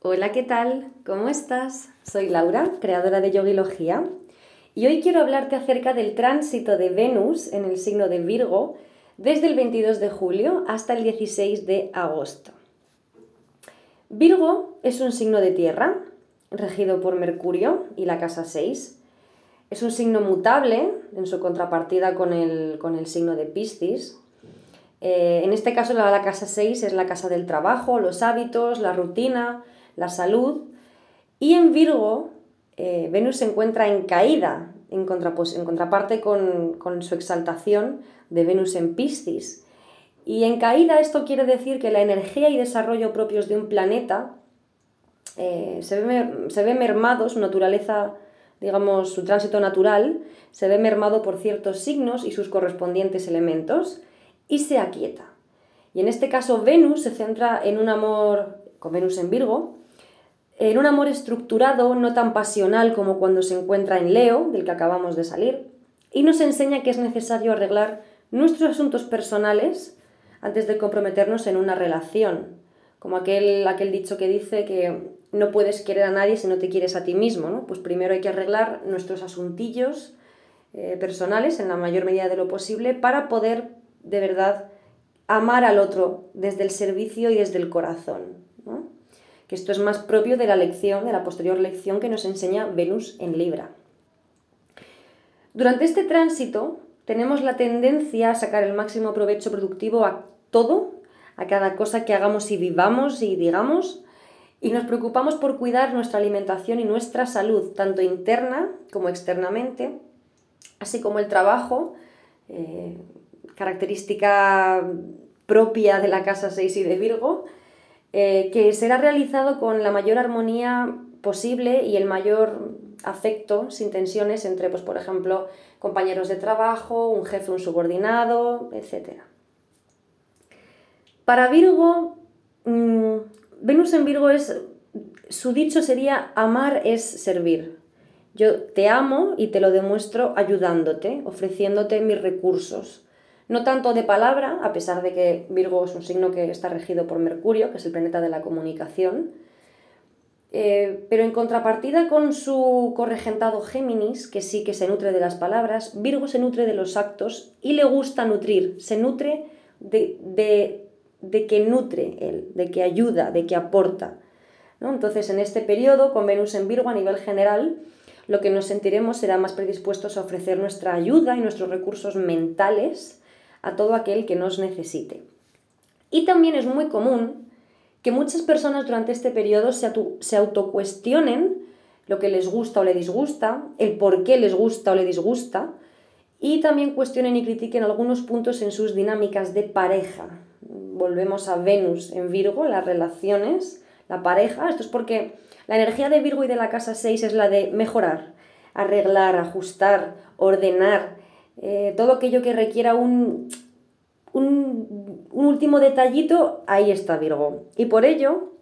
Hola, ¿qué tal? ¿Cómo estás? Soy Laura, creadora de Yogilogía, y hoy quiero hablarte acerca del tránsito de Venus en el signo de Virgo desde el 22 de julio hasta el 16 de agosto. Virgo es un signo de tierra, regido por Mercurio y la casa 6. Es un signo mutable en su contrapartida con el, con el signo de Piscis. Eh, en este caso, la, casa 6 es la casa del trabajo, los hábitos, la rutina, la salud. Y en Virgo, eh, Venus se encuentra en caída, en, en contraparte con, con, su exaltación de Venus en Piscis. Y en caída esto quiere decir que la energía y desarrollo propios de un planeta eh, se, ve, se ve mermado, su naturaleza, digamos, su tránsito natural, se ve mermado por ciertos signos y sus correspondientes elementos y se aquieta. Y en este caso Venus se centra en un amor, con Venus en Virgo, en un amor estructurado, no tan pasional como cuando se encuentra en Leo, del que acabamos de salir, y nos enseña que es necesario arreglar nuestros asuntos personales antes de comprometernos en una relación, como aquel, aquel dicho que dice que no puedes querer a nadie si no te quieres a ti mismo, ¿no? Pues primero hay que arreglar nuestros asuntillos eh, personales en la mayor medida de lo posible para poder de verdad amar al otro desde el servicio y desde el corazón que esto es más propio de la lección, de la posterior lección que nos enseña Venus en Libra. Durante este tránsito tenemos la tendencia a sacar el máximo provecho productivo a todo, a cada cosa que hagamos y vivamos y digamos, y nos preocupamos por cuidar nuestra alimentación y nuestra salud, tanto interna como externamente, así como el trabajo, eh, característica propia de la casa 6 y de Virgo, eh, que será realizado con la mayor armonía posible y el mayor afecto, sin tensiones entre, pues, por ejemplo, compañeros de trabajo, un jefe, un subordinado, etc. Para Virgo, mm, Venus en Virgo es, su dicho sería, amar es servir. Yo te amo y te lo demuestro ayudándote, ofreciéndote mis recursos no tanto de palabra, a pesar de que Virgo es un signo que está regido por Mercurio, que es el planeta de la comunicación, eh, pero en contrapartida con su corregentado Géminis, que sí que se nutre de las palabras, Virgo se nutre de los actos y le gusta nutrir, se nutre de, de, que nutre él, de que ayuda, de que aporta. Entonces, en este periodo, con Venus en Virgo a nivel general, lo que nos sentiremos será más predispuestos a ofrecer nuestra ayuda y nuestros recursos mentales a todo aquel que nos necesite. Y también es muy común que muchas personas durante este periodo se, se autocuestionen lo que les gusta o le disgusta, el por qué les gusta o le disgusta, y también cuestionen y critiquen algunos puntos en sus dinámicas de pareja. Volvemos a Venus en Virgo, las relaciones, la pareja. Esto es porque la energía de Virgo y de la casa 6 es la de mejorar, arreglar, ajustar, ordenar, eh, todo aquello que requiera un, un, último detallito, ahí está Virgo. Y por ello,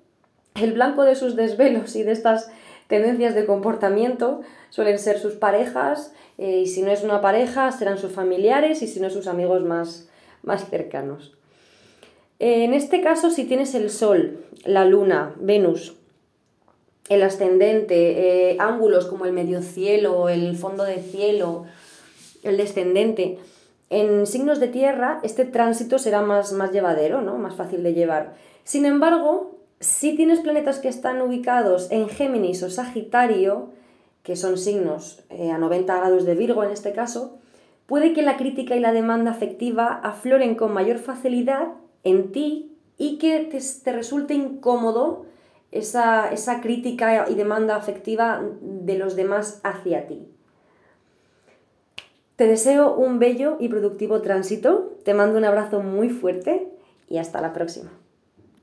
el blanco de sus desvelos y de estas tendencias de comportamiento suelen ser sus parejas, eh, y si no es una pareja, serán sus familiares, y si no, sus amigos más, más cercanos. En este caso, si tienes el Sol, la Luna, Venus, el ascendente, eh, ángulos como el medio cielo, el fondo de cielo, el descendente. En signos de tierra, este tránsito será más, más llevadero, ¿no? más fácil de llevar. Sin embargo, si tienes planetas que están ubicados en Géminis o Sagitario, que son signos eh, a 90 grados de Virgo en este caso, puede que la crítica y la demanda afectiva afloren con mayor facilidad en ti y que te, te resulte incómodo esa, esa crítica y demanda afectiva de los demás hacia ti. Te deseo un bello y productivo tránsito, te mando un abrazo muy fuerte y hasta la próxima.